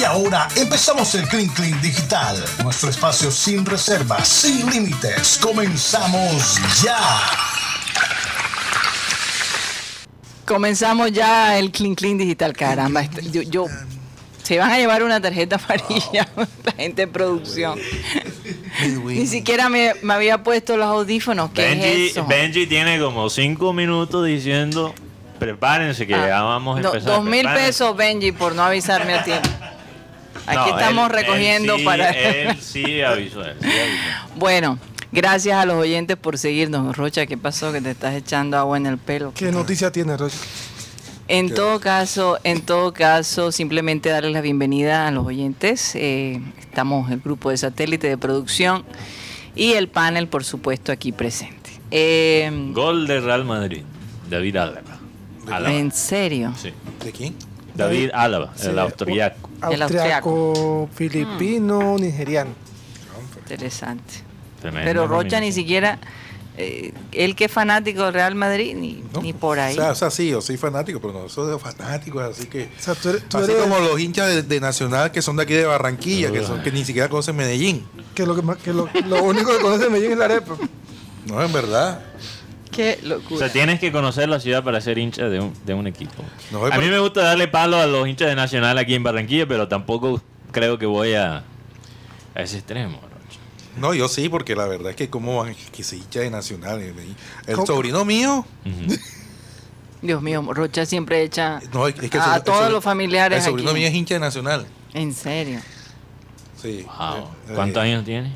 Y ahora empezamos el Clean Clean Digital, nuestro espacio sin reservas, sin límites. Comenzamos ya. Comenzamos ya el Clean Clean Digital, caramba. esto- Yo, yo- se van a llevar una tarjeta amarilla la gente de producción. Ni siquiera me, me había puesto los audífonos. ¿Qué Benji, es eso? Benji tiene como cinco minutos diciendo, prepárense que Ah, ya vamos a empezar. dos mil prepárense". pesos, Benji, por no avisarme a tiempo. Aquí No, estamos él- él recogiendo sí- para... Él sí avisó, él sí avisó. Bueno, gracias a los oyentes por seguirnos. Rocha, ¿qué pasó? Que te estás echando agua en el pelo. ¿Qué noticia tiene, Rocha? En todo caso, en todo caso, simplemente darles la bienvenida a los oyentes. Eh, estamos el grupo de satélite de producción y el panel, por supuesto, aquí presente. Eh, Gol de Real Madrid, David Álava. Álava. en serio. Sí. ¿De quién? David Álava, Sí, el austriaco. Austriaco, filipino, nigeriano. Interesante. Tremenda Pero Rocha ni siquiera, eh, él que es fanático del Real Madrid, ni, No. ni por ahí. O sea, o sea, sí, yo soy fanático, pero no soy de fanáticos, así que. O sea, tú eres, tú Así eres- como los hinchas de, de Nacional que son de aquí de Barranquilla, que son que ni siquiera conocen Medellín. que lo, que, más- que lo, lo único que conoce de Medellín es la arepa. No, en verdad. Qué O locura. sea, tienes que conocer la ciudad para ser hincha de un, de un equipo. No, a mí me gusta darle palo a los hinchas de Nacional aquí en Barranquilla, pero tampoco creo que voy a, a ese extremo. Rocha. No, yo sí, porque la verdad es que cómo van que se hincha de Nacional. El ¿Cómo? sobrino mío. Dios mío, Rocha siempre echa No, es que el a el todos los familiares El sobrino aquí. mío es hincha de Nacional. En serio. Sí. Wow. Eh, ¿Cuántos eh, años tiene?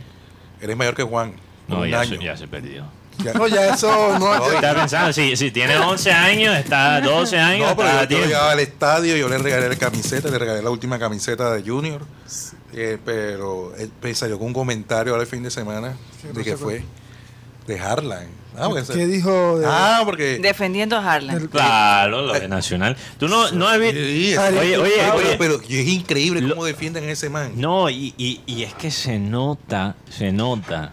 Eres mayor que Juan. No, un ya año. se, ya se perdió. Ya- No, ya eso no es. Estaba pensando, si, si tiene 11 años, está 12 años, No, pero está yo, yo llegaba al estadio, yo le regalé la camiseta, le regalé la última camiseta de Junior. Eh, pero él pues, salió con un comentario ahora el fin de semana Sí, de no que fue de Harlan. Ah, porque, ¿Qué dijo? De, ah, porque Defendiendo a Harlan. El- Claro, lo de Nacional. Tú no, no has visto... Sí, Oye, oye, pero, oye. pero es increíble Lo- cómo defienden a ese man. No, y, y, y es que se nota, se nota.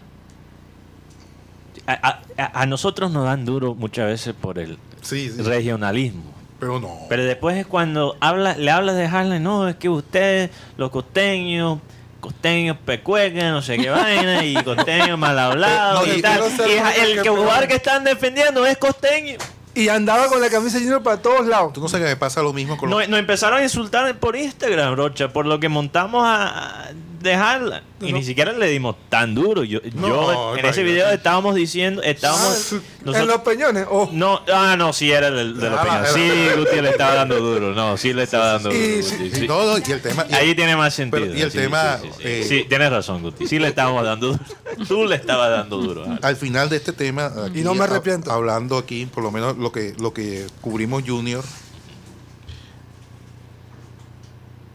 A, a- nosotros nos dan duro muchas veces por el Sí, sí, regionalismo. pero no. Pero después es cuando habla, le hablas de Harlem, no, es que ustedes, los costeños, costeños pecuecan, no sé qué vaina, y costeños mal hablados No, y y tal. Y el que campeón. jugador que están defendiendo es costeño. Y andaba con la camisa de Junior para todos lados. Tú no sabes que me pasa lo mismo con los... Nos, empezaron a insultar por Instagram, Rocha, por lo que montamos a, dejarla. Y No. ni siquiera le dimos tan duro. Yo, No, yo en ese video estábamos diciendo, estábamos... Ah, en los peñones. Oh. no, ah, no, sí era el de los Ah, peñas. era- Sí, Guti le estaba dando duro. No, sí le estaba dando Y duro. sí- Guti, y sí. todo, y el tema... y- Ahí tiene más sentido. Pero, y el sí, tema, Sí, sí, sí. eh, Sí, tienes razón, Guti. Sí le estábamos dando duro. Tú le estabas dando duro. Alex. al final de este tema aquí, Y no me ha- arrepiento. hablando aquí por lo menos lo que lo que cubrimos Junior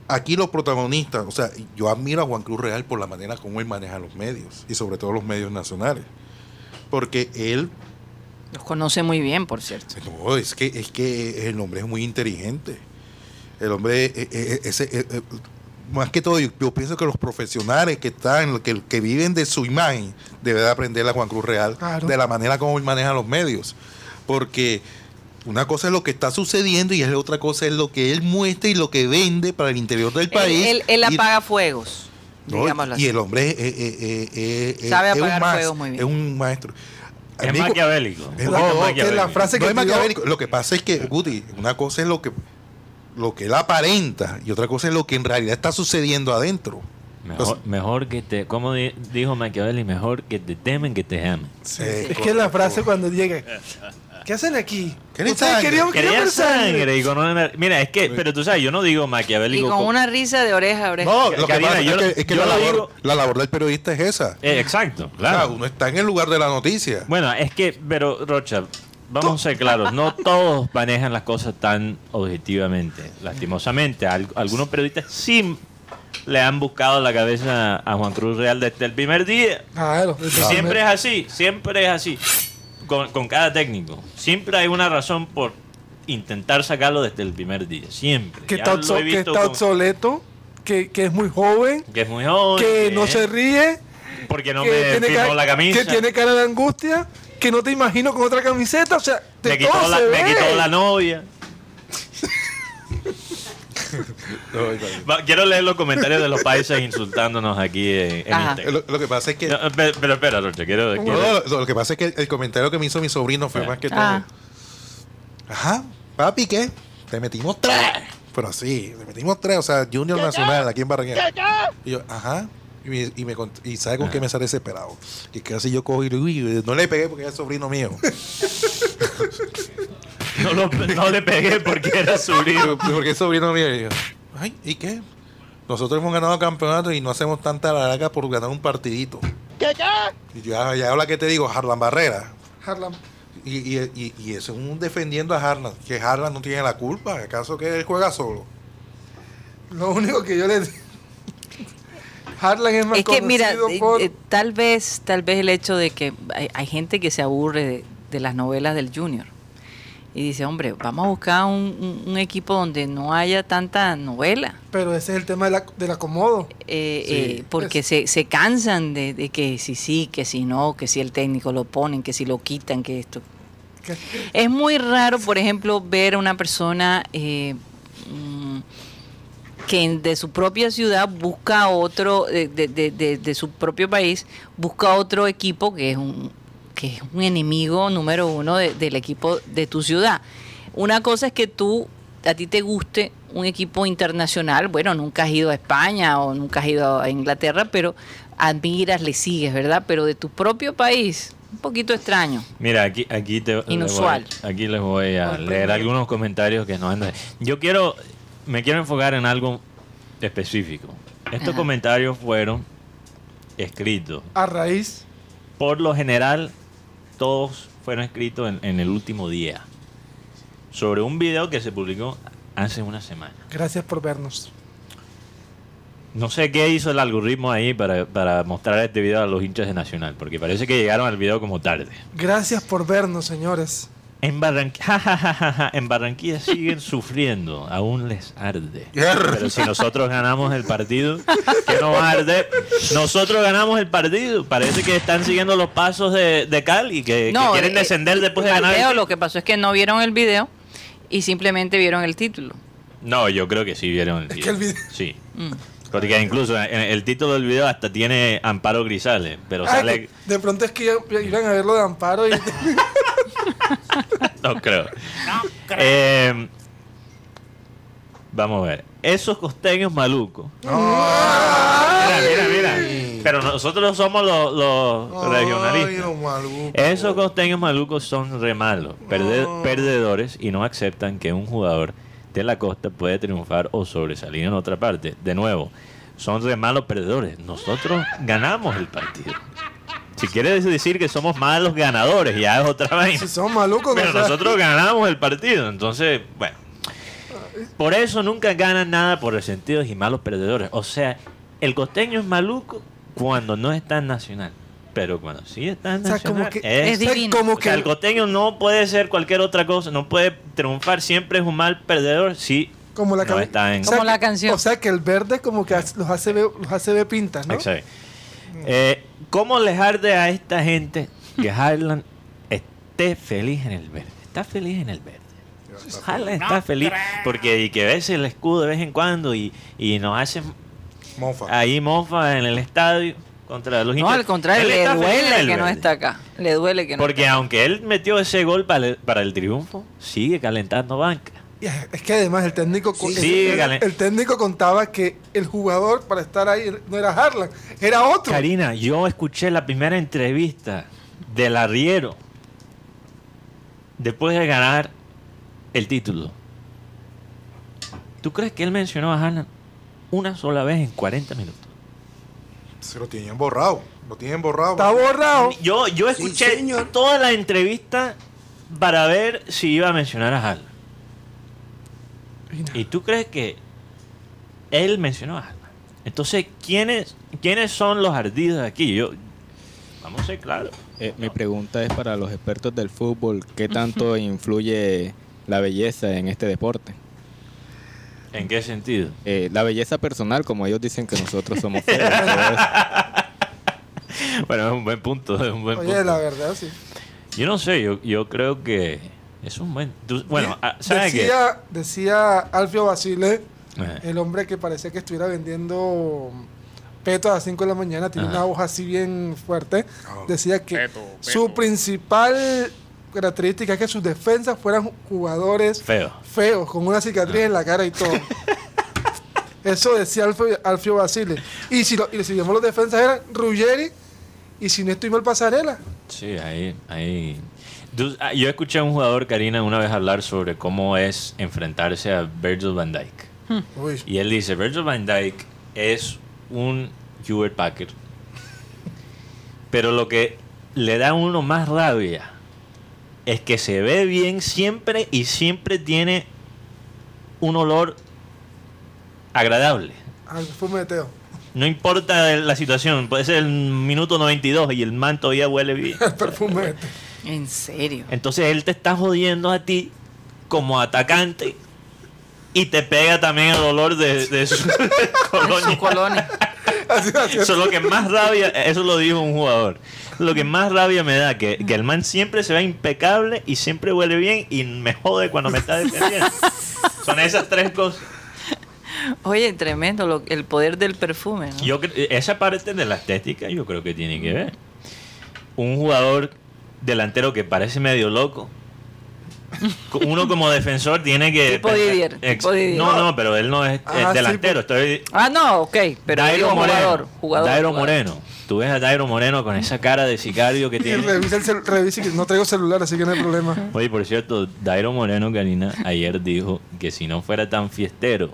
aquí los protagonistas o sea yo admiro a Juan Cruz Real por la manera como él maneja los medios y sobre todo los medios nacionales porque él Los conoce muy bien, por cierto. no, es que es que el hombre es muy inteligente el hombre eh, eh, ese, eh, eh, más que todo yo, yo pienso que los profesionales que están que, que viven de su imagen deben de aprender a Juan Cruz Real Claro. de la manera como él maneja los medios porque una cosa es lo que está sucediendo y es otra cosa es lo que él muestra y lo que vende para el interior del país él- él apaga fuegos. no, digámoslo y así. el hombre eh, eh, eh, eh, eh, Sabe es, un apagar mas- fuegos muy bien. es un maestro Es maquiavélico. es Un la- no, frase no que es maquiavélico. Lo que pasa es que, Guti, una cosa es lo que lo que él aparenta y otra cosa es lo que en realidad está sucediendo adentro. Mejor, mejor que te, como di- dijo Machiavelli, mejor que te temen que te amen. Es que la frase cuando llegue. ¿Qué hacen aquí? ¿Queréis Ustedes sangre? querían, sangre. sangre y con una- Mira, es que, pero tú sabes, yo no digo Y maquiavélico. con co- una risa de oreja a oreja. No, lo que Karina, pasa yo es que, es que yo la, labor, digo- la labor del periodista es esa. Eh, exacto, O sea, claro. uno está en el lugar de la noticia. Bueno, es que, pero Rocha, vamos a ser claros, no todos manejan las cosas tan objetivamente. Lastimosamente, Al- algunos periodistas sí le han buscado la cabeza a Juan Cruz Real desde el primer día. Claro. Y siempre es así, siempre es así. Con, con cada técnico. Siempre hay una razón por intentar sacarlo desde el primer día. Siempre. Que está, lo obso- he que visto está con- obsoleto, que, que es muy joven, que es muy joven. que no se ríe, Porque no que, me firmó la camisa. que tiene cara de angustia, que no te imagino con otra camiseta. O sea, de me, quitó todo la, se me quitó la novia. Quiero leer los comentarios de los países insultándonos aquí en, en lo, lo que pasa es que. No, pe- pero espera, Rocha, quiero, No, quiero- no, lo que pasa es que el comentario que me hizo mi sobrino fue Ah. más que todo. Ah. Ajá, papi, ¿qué? Te metimos tres. Pero sí, te metimos tres. O sea, Junior Nacional aquí en Barranquilla. Y yo, ajá. Y, me, y, me y ¿sabe con qué me sale ese pelado? Que casi yo cojo y le digo, "Uy, no le pegué porque es sobrino mío. no, lo- no le pegué porque era sobrino. porque es sobrino mío. Y yo, ay, ¿y qué? Nosotros hemos ganado campeonatos y no hacemos tanta larga por ganar un partidito. Y yo, "Ah, ya habla que te digo, Harlan Barrera. Harlem. Y, y, y, y eso es un defendiendo a Harlan, que Harlan no tiene la culpa, ¿acaso que él juega solo? Lo único que yo le digo. Harlan es más Es que mira, conocido eh, por- eh, tal vez, tal vez el hecho de que hay, hay gente que se aburre de, de las novelas del Junior y dice, hombre, vamos a buscar un, un- un equipo donde no haya tanta novela, Pero ese es el tema de la- del acomodo. eh, Sí, eh, porque se, se cansan de, de que si sí, que si no, que si el técnico lo ponen, que si lo quitan, que esto. Es muy raro, por ejemplo, ver a una persona eh, que de su propia ciudad busca otro, de, de- de- de- su propio país, busca otro equipo que es un, que es un enemigo número uno de- del equipo de tu ciudad. Una cosa es que tú, a ti te guste un equipo internacional, bueno, nunca has ido a España o nunca has ido a Inglaterra, pero admiras, le sigues, ¿verdad? Pero de tu propio país, un poquito extraño. Mira, aquí, aquí te les voy- Inusual. aquí les voy a leer algunos comentarios que andan. Yo quiero, me quiero enfocar en algo específico. Estos Ajá. comentarios fueron escritos. A raíz. Por lo general, todos fueron escritos en, en el último día. Sobre un video que se publicó hace una semana. Gracias por vernos. No sé qué hizo el algoritmo ahí para, para mostrar este video a los hinchas de Nacional, porque parece que llegaron al video como tarde. Gracias por vernos, señores. En Barranquilla, en Barranquilla siguen sufriendo, aún les arde. Pero si nosotros ganamos el partido, que no va a arder. Nosotros ganamos el partido. Parece que están siguiendo los pasos de, de Cali, que, que quieren eh, descender después de ganar. Mateo, el- lo que pasó es que no vieron el video y simplemente vieron el título. No, yo creo que sí vieron el Es video. que el video- Sí. Mm. Porque incluso en el título del video hasta tiene Amparo Grisales, pero Ay, sale... de pronto es que iban- iban a verlo de amparo y No creo. Eh, vamos a ver. Esos costeños malucos. Mira, mira, mira. Pero nosotros somos los, los regionalistas. Ay, los malucos. Esos costeños malucos son re malos, perde- perdedores y no aceptan que un jugador de la costa puede triunfar o sobresalir en otra parte. De nuevo, son re malos perdedores. Nosotros ganamos el partido. Si quieres decir que somos malos ganadores, ya es otra vaina. si son malucos, Pero no sea- nosotros ganamos el partido, entonces, bueno. Por eso nunca ganan nada por resentidos y malos perdedores. O sea, el costeño es maluco cuando no está en Nacional. Pero cuando sí está en O sea, Nacional, como que, es, Es divino. como o sea, que el costeño no puede ser cualquier otra cosa, no puede triunfar, siempre es un mal perdedor si como la, no está en... o sea Como la canción. O sea que el verde como que los hace ver, los hace ver pintas, ¿no? Exacto. Eh, ¿Cómo les arde a esta gente que Harlan esté feliz en el verde? Está feliz en el verde. Harlan está feliz porque y que ves el escudo de vez en cuando y, y nos hacen Mofa. ahí mofa en el estadio contra los No, al contrario, le duele el que no está acá. Le duele que no Porque está acá. aunque él metió ese gol para el, para el triunfo, sigue calentando banca. Es que además el técnico co- Sí, el, técnico contaba que el jugador para estar ahí no era Harlan, era otro. Karina, yo escuché la primera entrevista del arriero después de ganar el título. ¿Tú crees que él mencionó a Haaland una sola vez en 40 minutos? Se lo tienen borrado. Lo tienen borrado. Está borrado. Yo, yo escuché toda la entrevista para ver si iba a mencionar a Haaland. ¿Y tú crees que él mencionó a Haaland? Entonces, ¿quiénes, ¿quiénes son los ardidos aquí? Yo, vamos a ser claros. Eh, mi pregunta es para los expertos del fútbol, ¿qué tanto influye la belleza en este deporte? ¿En qué sentido? Eh, la belleza personal, como ellos dicen que nosotros somos feos. Bueno, es un buen punto, es un buen Oye, punto. la verdad, sí. Yo no sé, yo, yo creo que es un buen... tú- bueno, ah, ¿sabes qué? decía, decía Alfio Basile Ajá. El hombre que parecía que estuviera vendiendo peto a las 5 de la mañana, tiene Ajá. una hoja así bien fuerte. Ah. Decía que su principal característica es que sus defensas fueran jugadores Feo. feos, con una cicatriz en la cara y todo. Eso decía Alfio, Alfio Basile. Y si, lo, y si vemos los defensas eran Ruggeri y si no estoy mal Pasarela. Sí, ahí, ahí. Ah, Yo escuché a un jugador, Karina, una vez hablar sobre cómo es enfrentarse a Virgil van Dijk. Uy, Y él dice, Virgil van Dijk es un Hewlett Packard. Pero lo que le da a uno más rabia es que se ve bien siempre y siempre tiene un olor agradable. al perfume de Teo. No importa la situación, puede ser el minuto 92 y el man todavía huele bien. El perfume de Teo. En serio. Entonces él te está jodiendo a ti como atacante y te pega también el olor de, de su Su colonia. Eso es lo que más rabia, eso lo dijo un jugador. Lo que más rabia me da, que, que el man siempre se ve impecable y siempre huele bien y me jode cuando me está defendiendo. Son esas tres cosas. Oye, tremendo lo- el poder del perfume. ¿no? Yo, esa parte de la estética yo creo que tiene que ver. Un jugador delantero que parece medio loco. Uno como defensor tiene que... Tipo Didier, Ex- tipo Didier. No, no, pero él no es, es Ah, sí, delantero. Estoy, Ah, no, ok. Pero Dairo digo, Moreno. jugador. Jugador. Dairo jugador. Moreno. Tú ves a Dairo Moreno con esa cara de sicario que tiene. revisa el revisa que no traigo celular, así que no hay problema. Oye, por cierto, Dairo Moreno, Karina, ayer dijo que si no fuera tan fiestero,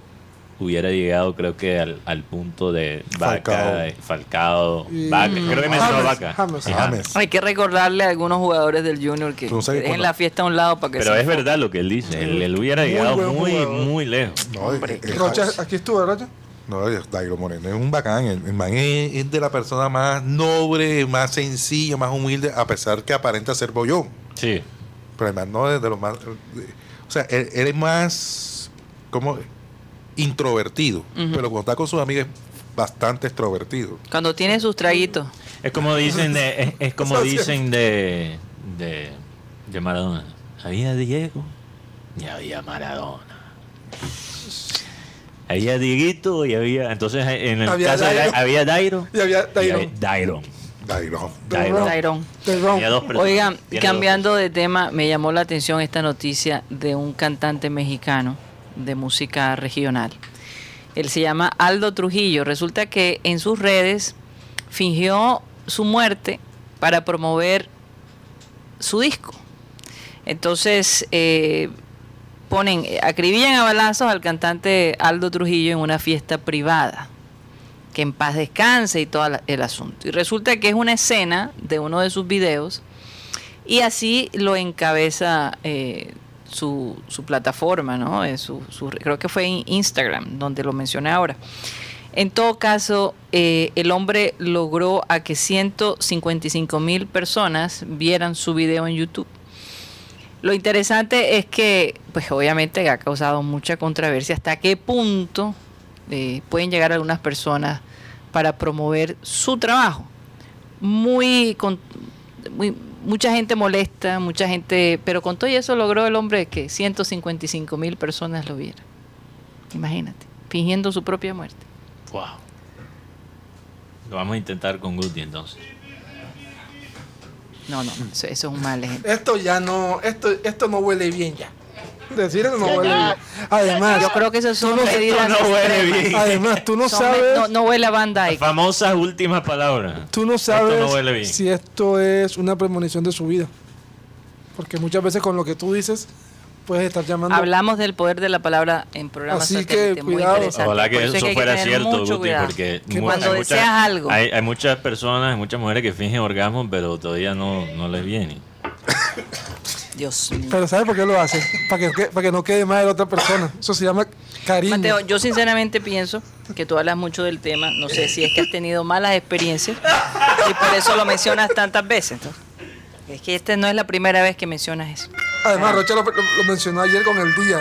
hubiera llegado, creo que al, al punto de Vaca, Falcao. eh, Y- Vaca. Creo que mencionó Vaca. James. Y James. Hay que recordarle a algunos jugadores del Junior que no sabes dejen la fiesta a un lado para que Pero se es verdad lo que él dice. Él, él hubiera Muy llegado buen muy, jugador. muy lejos. No, Hombre, Rocha, aquí estuvo, Rocha. no, Dairo Moreno es un bacán. El, man es, es de la persona más noble, más sencilla, más humilde, a pesar que aparenta ser bollón. Sí. Pero el man no es de los más. O sea, él, él es más. como introvertido. Pero cuando está con sus amigos es bastante extrovertido. Cuando tiene sus traguitos. Es como dicen de, es, es como dicen de, de, de Maradona. Había Diego y había Maradona. Había Dieguito y había. Entonces en el Había caso de- Dairo. había Dairo. Y había y Dairo. había Dairo. Dairo. Dairo. Tyron. Del Ron. Había dos personas. Oigan, cambiando de tema, me llamó la atención esta noticia de un cantante mexicano de música regional. Él se llama Aldo Trujillo. Resulta que en sus redes fingió su muerte para promover su disco. Entonces, eh, ponen, acribillan a balazos al cantante Aldo Trujillo en una fiesta privada. Que en paz descanse y todo el asunto. Y resulta que es una escena de uno de sus videos y así lo encabeza eh, su, plataforma, ¿no? Eh, creo que fue en Instagram, donde lo mencioné ahora. En todo caso, eh, el hombre logró a que 155 mil personas vieran su video en YouTube. Lo interesante es que, pues obviamente ha causado mucha controversia hasta qué punto eh, pueden llegar algunas personas para promover su trabajo. Muy, con- muy- mucha gente molesta, mucha gente, pero con todo eso logró el hombre que 155 mil personas lo vieran. Imagínate, fingiendo su propia muerte. Wow. Lo vamos a intentar con Guti entonces. No, no, eso, eso es un mal ejemplo. Esto ya no, esto, esto no huele bien ya. Decir eso no huele bien. Además, Yo creo que eso son no- medidas no huele bien. además tú no Son sabes, no, no huele a Dyke. famosas últimas palabras. tú no sabes Esto no huele bien. si esto es una premonición de su vida. Porque muchas veces con lo que tú dices puedes estar llamando Hablamos del poder de la palabra en programas Así que, muy cuidado. interesante. Ojalá que es eso que fuera cierto, mucho Guti, porque cuando hay deseas muchas- algo. Hay, hay muchas personas, hay muchas mujeres que fingen orgasmos, pero todavía no, no les viene. Dios mío. Pero ¿sabes por qué lo hace? Para que, para que no quede mal a la otra persona. Eso se llama cariño. Mateo, yo sinceramente pienso que tú hablas mucho del tema. No sé si es que has tenido malas experiencias y por eso lo mencionas tantas veces. Es que esta no es la primera vez que mencionas eso. Además, Rocha lo mencionó ayer con el día.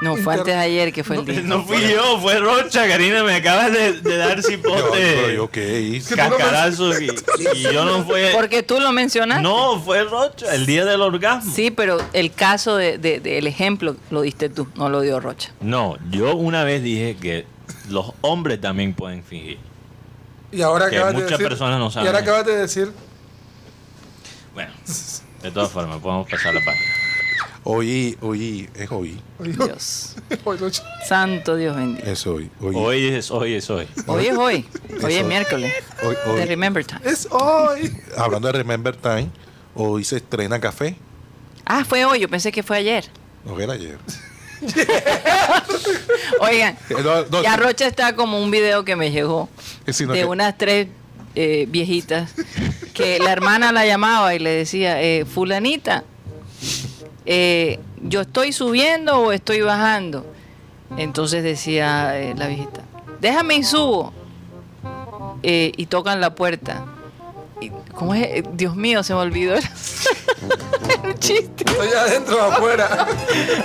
No, fue Inter- antes de ayer que fue el día. No fui yo, fue Rocha, Karina, me acabas de, de dar cipote, yo qué hice. cascarazo y, y yo no fue... Porque tú lo mencionaste. No, fue Rocha, el día del orgasmo. Sí, pero el caso de, de- del ejemplo lo diste tú, no lo dio Rocha. No, yo una vez dije que los hombres también pueden fingir. Y ahora Que acabas de muchas decir. personas no Y saben ahora eso. acabas de decir. Bueno, de todas formas, podemos pasar la página. Hoy, hoy, es hoy. Dios. Hoy noche. Santo Dios bendito. Es hoy. Hoy, Hoy es hoy, es hoy. Hoy es hoy. Hoy es Eso. miércoles. hoy, De hoy. Remember Time. Es hoy. Hablando de Remember Time, hoy se estrena café. Ah, fue hoy. Yo pensé que fue ayer. No era ayer. Oigan, Eh, no, no, ya. Rocha está como un video que me llegó Eh, de que- unas tres eh, viejitas que la hermana la llamaba y le decía, eh, fulanita, eh, yo estoy subiendo o estoy bajando. Entonces decía eh, la viejita, déjame y subo. Eh, y tocan la puerta. Y, ¿Cómo es? Eh, Dios mío, se me olvidó el chiste. Estoy adentro o afuera.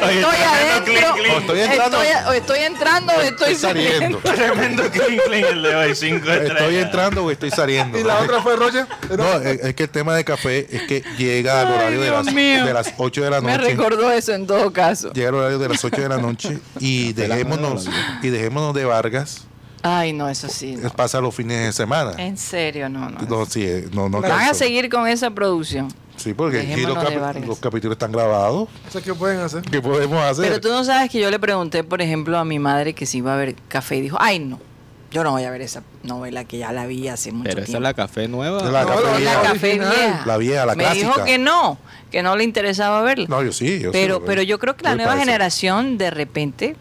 Oye, Estoy adentro. O estoy entrando. Estoy, o estoy entrando o estoy saliendo. Tremendo clink, clink el de hoy, cinco estrellas. Estoy entrando o estoy saliendo. Y la otra fue Roger. No, es, es que el tema de café es que llega al Ay, horario de las, de las 8 de la Me noche. recordó eso en todo caso. Llega el horario de las 8 de la noche y dejémonos, y dejémonos de Vargas. Ay, no, eso sí. no. Pasa los fines de semana. En serio, no, no. No, sí, eh, no, no Van a seguir con esa producción. Sí, porque aquí los, capítulos están grabados. Qué pueden hacer. ¿Qué podemos hacer? Pero tú no sabes que yo le pregunté, por ejemplo, a mi madre que si iba a ver café y dijo, ay, no, yo no voy a ver esa novela que ya la vi hace mucho Pero esa tiempo. es la café nueva. La No, café la- la vieja. café vieja. La vieja, la Me clásica. dijo que no, que no le interesaba verla. No, yo sí. Yo sí pero, veo. pero yo creo que la nueva parece. generación de repente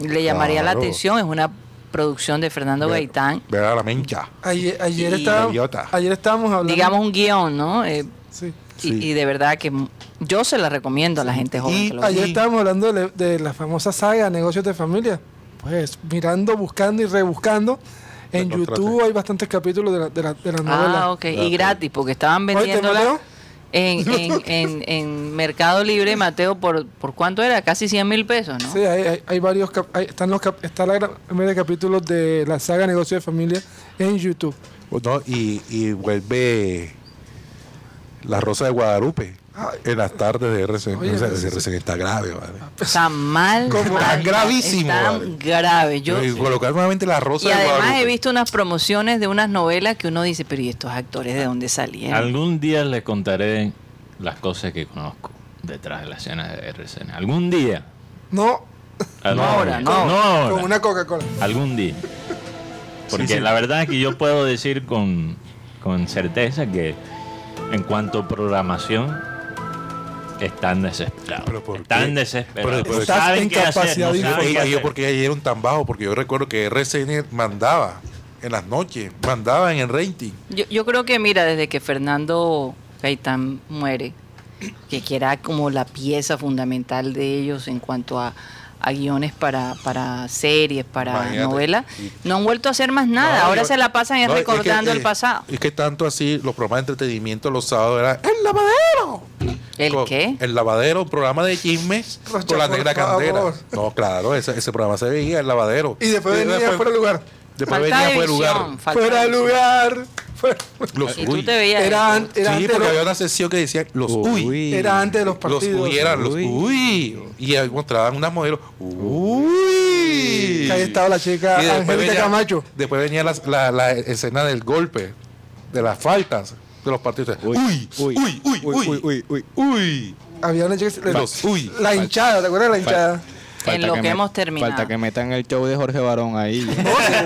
le llamaría la atención. Es una producción de Fernando Ve- Gaitán. Ver a la mencha. Ayer, ayer, Y- estábamos, Idiota. ayer estábamos hablando. Digamos un guion, ¿no? Eh, Sí. Y- Sí. y, de verdad que yo se la recomiendo a la gente joven Y que lo Ayer estábamos hablando de, de la famosa saga Negocios de Familia. Pues mirando, buscando y rebuscando. En YouTube hay bastantes capítulos de la, de la, de la novela. Ah, ok. Y gratis, porque estaban Oye, ¿te vendiéndola en, en, en, en Mercado Libre, Mateo, por, ¿por cuánto era? Casi 100 mil pesos, ¿no? Sí, hay, hay, hay varios. cap- hay- están los cap- está la de capítulos de la saga Negocios de Familia en YouTube. No, y, y vuelve La Rosa de Guadalupe Ay. en las tardes de RCN. Oye, O sea, pero sí, RCN está grave, madre. Está mal. Como tan gravísimo, Está vale. grave. Yo, y colocar nuevamente La Rosa y de además Guadalupe. he visto unas promociones de unas novelas que uno dice, pero ¿y estos actores de dónde salieron? Algún día les contaré las cosas que conozco detrás de las escenas de RCN. Algún día. No, Algún ahora, no. ahora. con una Coca-Cola. Algún día. Porque Sí, sí. la verdad es que yo puedo decir con, con certeza que en cuanto a programación están desesperados. ¿Pero por están qué? desesperados. Pero- pero saben en qué hacer, no saben qué Oye, hacer. ¿por qué cayeron tan bajo? Porque yo recuerdo que RCN mandaba en las noches, mandaba en el rating. Yo, yo creo que, mira, desde que Fernando Gaitán muere, que, que era como la pieza fundamental de ellos en cuanto a, a guiones para, para series, para Imagínate. novelas, no han vuelto a hacer más nada. No, Ahora yo- se la pasan es no, es que, recordando eh, el pasado. Es que tanto así, los programas de entretenimiento los sábados era El Lavadero. ¿El Con- qué? El Lavadero, un programa de chismes Rocha, con la negra favor. candela. No, claro, ese, ese programa se veía, El Lavadero. Y después venía fuera de lugar. Después venía fuera de lugar. Fuera de visión. lugar. Los Y tú uy. te veías Era, an- era Sí, antes, porque de había los, una sección que decía los uy. Uy. era antes de los Los partidos. uy eran los Uy. uy. Y ahí mostraban unas modelos. Uy. Ahí estaba la chica Y después Angélica venía- Camacho. Después venía la, la- la escena del golpe, de las faltas de los partidos. Uy, uy, uy, uy, uy, uy, uy, uy. uy. Había una chica que se- Los uy. La hinchada, ¿te acuerdas de la hinchada? En lo que hemos terminado. Falta que metan el show de Jorge Barón ahí.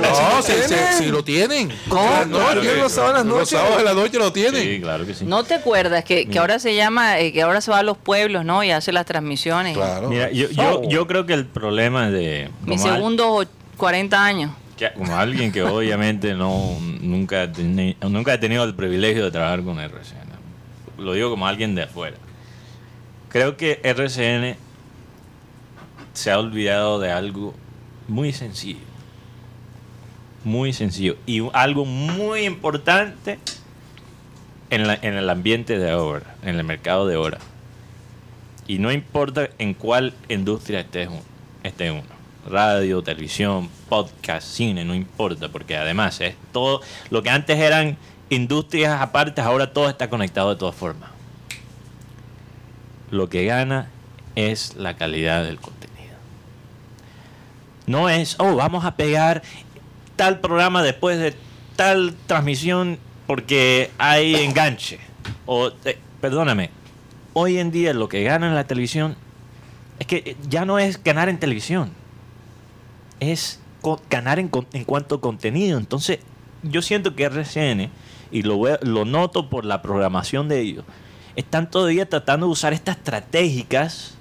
No, si, si- si lo tienen. ¿Cómo? Las No, tienen los sábados en las Los noches. sábados de la noche lo tienen. Sí, claro que sí. ¿No te acuerdas que, que ahora se llama, eh, que ahora se va a los pueblos, ¿no? Y hace las transmisiones. Claro. Mira, yo, yo, yo creo que el problema de... Segundos och- 40 años. que- como alguien que obviamente no nunca, nunca ha tenido el privilegio de trabajar con RCN. Lo digo como alguien de afuera. Creo que RCN se ha olvidado de algo muy sencillo. Muy sencillo. Y algo muy importante en, el ambiente de ahora, en el mercado de ahora. Y no importa en cuál industria estés, esté uno. Radio, televisión, podcast, cine, no importa, porque además es todo lo que antes eran industrias aparte, ahora todo está conectado de todas formas. Lo que gana es la calidad del contenido. No es, oh, vamos a pegar tal programa después de tal transmisión porque hay enganche. O, eh, perdóname, hoy en día lo que gana en la televisión es que ya no es ganar en televisión, es co- ganar en, en cuanto a contenido. Entonces, yo siento que RCN, y lo, veo- lo noto por la programación de ellos, están todavía tratando de usar estas estratégicas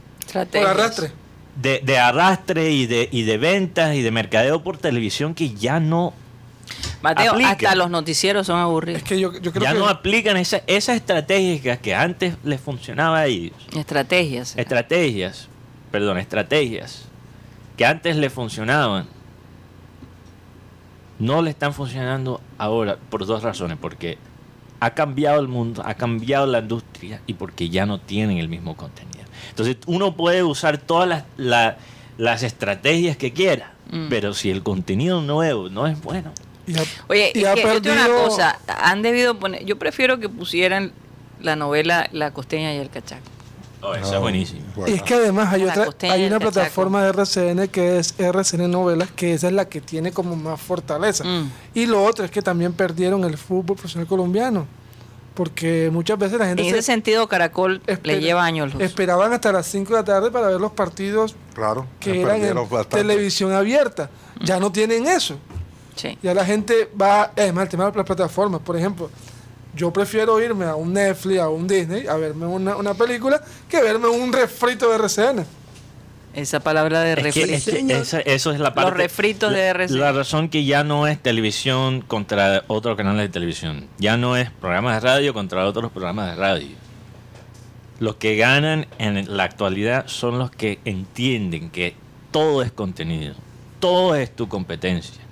Por arrastre. De, de arrastre y de, y de ventas y de mercadeo por televisión que ya no, Mateo, Aplica. hasta los noticieros son aburridos. Es que yo, yo creo ya que. no aplican esa- esas estrategias que antes les funcionaba a ellos. Estrategias. Estrategias, perdón, estrategias que antes le funcionaban, no le están funcionando ahora por dos razones. Porque ha cambiado el mundo, ha cambiado la industria y porque ya no tienen el mismo contenido. Entonces uno puede usar todas las, la- las estrategias que quiera, Mm. pero si el contenido nuevo no es bueno, Oye, y es que yo una cosa, han debido poner, yo prefiero que pusieran la novela La costeña y el cachaco. oh, eso Ah, es buenísimo. bueno. Y es que además hay La otra, hay una plataforma de RCN que es RCN Novelas, que esa es la que tiene como más fortaleza. Mm. Y lo otro es que también perdieron el fútbol profesional colombiano. Porque muchas veces la gente En se ese sentido, Caracol le lleva años luz. esperaban hasta las 5 de la tarde para ver los partidos Claro, que eran en bastante. televisión abierta. Ya no tienen eso. Sí. Ya la gente va, es más, el tema de las plataformas, por ejemplo, yo prefiero irme a un Netflix, a un Disney, a verme una, una película, que verme un refrito de RCN. Esa palabra de Es que- es que refrigerio. esa- eso es la parte. refritos de la- RCN. La razón que ya no es televisión contra otros canales de televisión. Ya no es programas de radio contra otros programas de radio. Los que ganan en la actualidad son los que entienden que todo es contenido. Todo es tu competencia.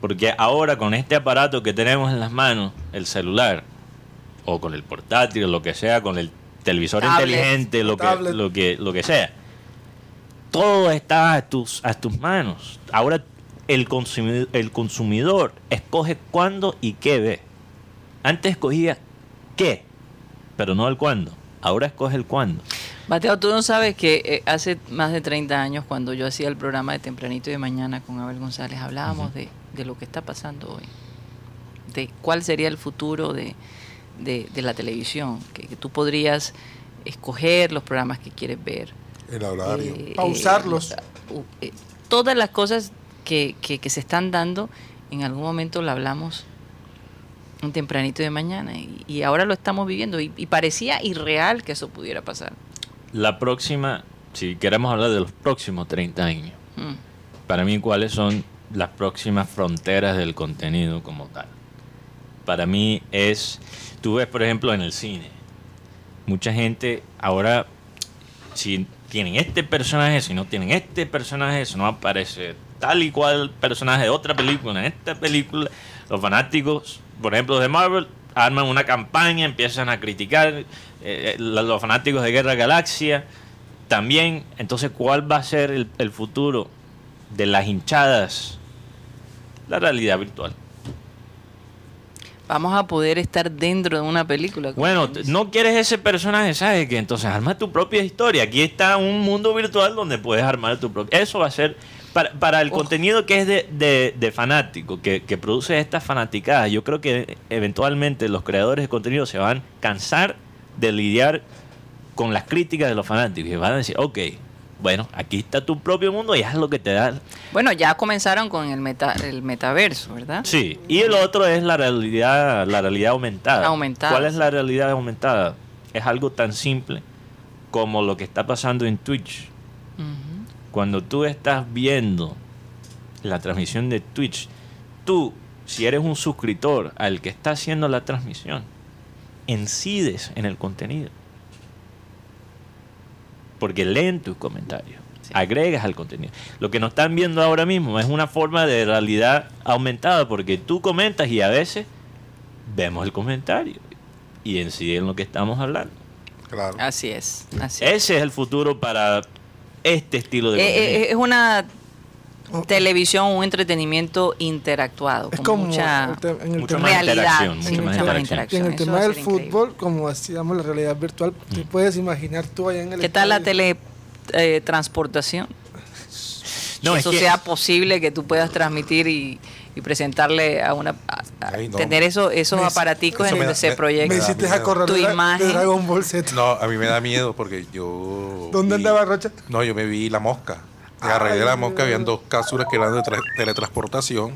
Porque ahora con este aparato que tenemos en las manos, el celular, o con el portátil, o lo que sea, con el televisor Tablet. inteligente, lo que, lo, que, lo que sea todo está a tus, a tus manos. Ahora el consumidor, el consumidor escoge cuándo y qué ve. Antes escogía qué, pero no el cuándo. Ahora escoge el cuándo. Mateo, tú no sabes que eh, hace más de 30 años, cuando yo hacía el programa de Tempranito y de Mañana con Abel González, hablábamos de, de lo que está pasando hoy. De cuál sería el futuro de, de- de la televisión. Que, que tú podrías escoger los programas que quieres ver. El horario. eh, Pausarlos. eh, eh, todas las cosas que, que- que se están dando, en algún momento lo hablamos un tempranito de mañana y, y ahora lo estamos viviendo y, y parecía irreal que eso pudiera pasar. La próxima, si queremos hablar de los próximos 30 años, Mm. para mí cuáles son las próximas fronteras del contenido como tal. Para mí es, tú ves por ejemplo en el cine, mucha gente ahora, si tienen este personaje, si no tienen este personaje, si no aparece tal y cual personaje de otra película, en esta película, los fanáticos, por ejemplo de Marvel, arman una campaña, empiezan a criticar eh, eh, los fanáticos de Guerra Galaxia, también, entonces, ¿cuál va a ser el, el futuro de las hinchadas? La realidad virtual. Vamos a poder estar dentro de una película. Bueno, no quieres ese personaje, ¿sabes? Que entonces arma tu propia historia. Aquí está un mundo virtual donde puedes armar tu propia. Eso va a ser para, para el Ojo. contenido que es de, de, de fanático, que, que produce estas fanaticadas. Yo creo que eventualmente los creadores de contenido se van a cansar de lidiar con las críticas de los fanáticos y van a decir, ok, bueno, aquí está tu propio mundo y haz lo que te da Bueno, ya comenzaron con el, meta, el metaverso, ¿verdad? Sí, y el otro es la realidad, la realidad aumentada. Aumentada, ¿Cuál es la realidad aumentada? Es algo tan simple como lo que está pasando en Twitch. Cuando tú estás viendo la transmisión de Twitch, tú, si eres un suscriptor al que está haciendo la transmisión, incides en el contenido. Porque leen tus comentarios, Sí. agregas al contenido. Lo que nos están viendo ahora mismo es una forma de realidad aumentada, porque tú comentas y a veces vemos el comentario y incide en lo que estamos hablando. Claro. Así es, así es. Ese es el futuro para este estilo de Eh, eh, contenido. es una televisión, un entretenimiento interactuado, Es con como mucha en el Mucho tema- realidad, interacción, sí, más mucha más interacción. En el Eso tema del ser increíble. fútbol, como decíamos, la realidad virtual, te puedes imaginar tú allá en el ¿Qué tal la teletransportación? No, que es eso que- sea posible que tú puedas transmitir y, y presentarle a una a- a Ay, no. tener eso, esos Me- aparaticos eso en donde se proyecta Me hiciste acordar Tu imagen. de Dragon Ball Z. No, a mí me da miedo porque yo. ¿Dónde vi- andaba Rocha? No, yo me vi la mosca. Y a raíz de la mosca habían dos cápsulas que eran de tra- teletransportación.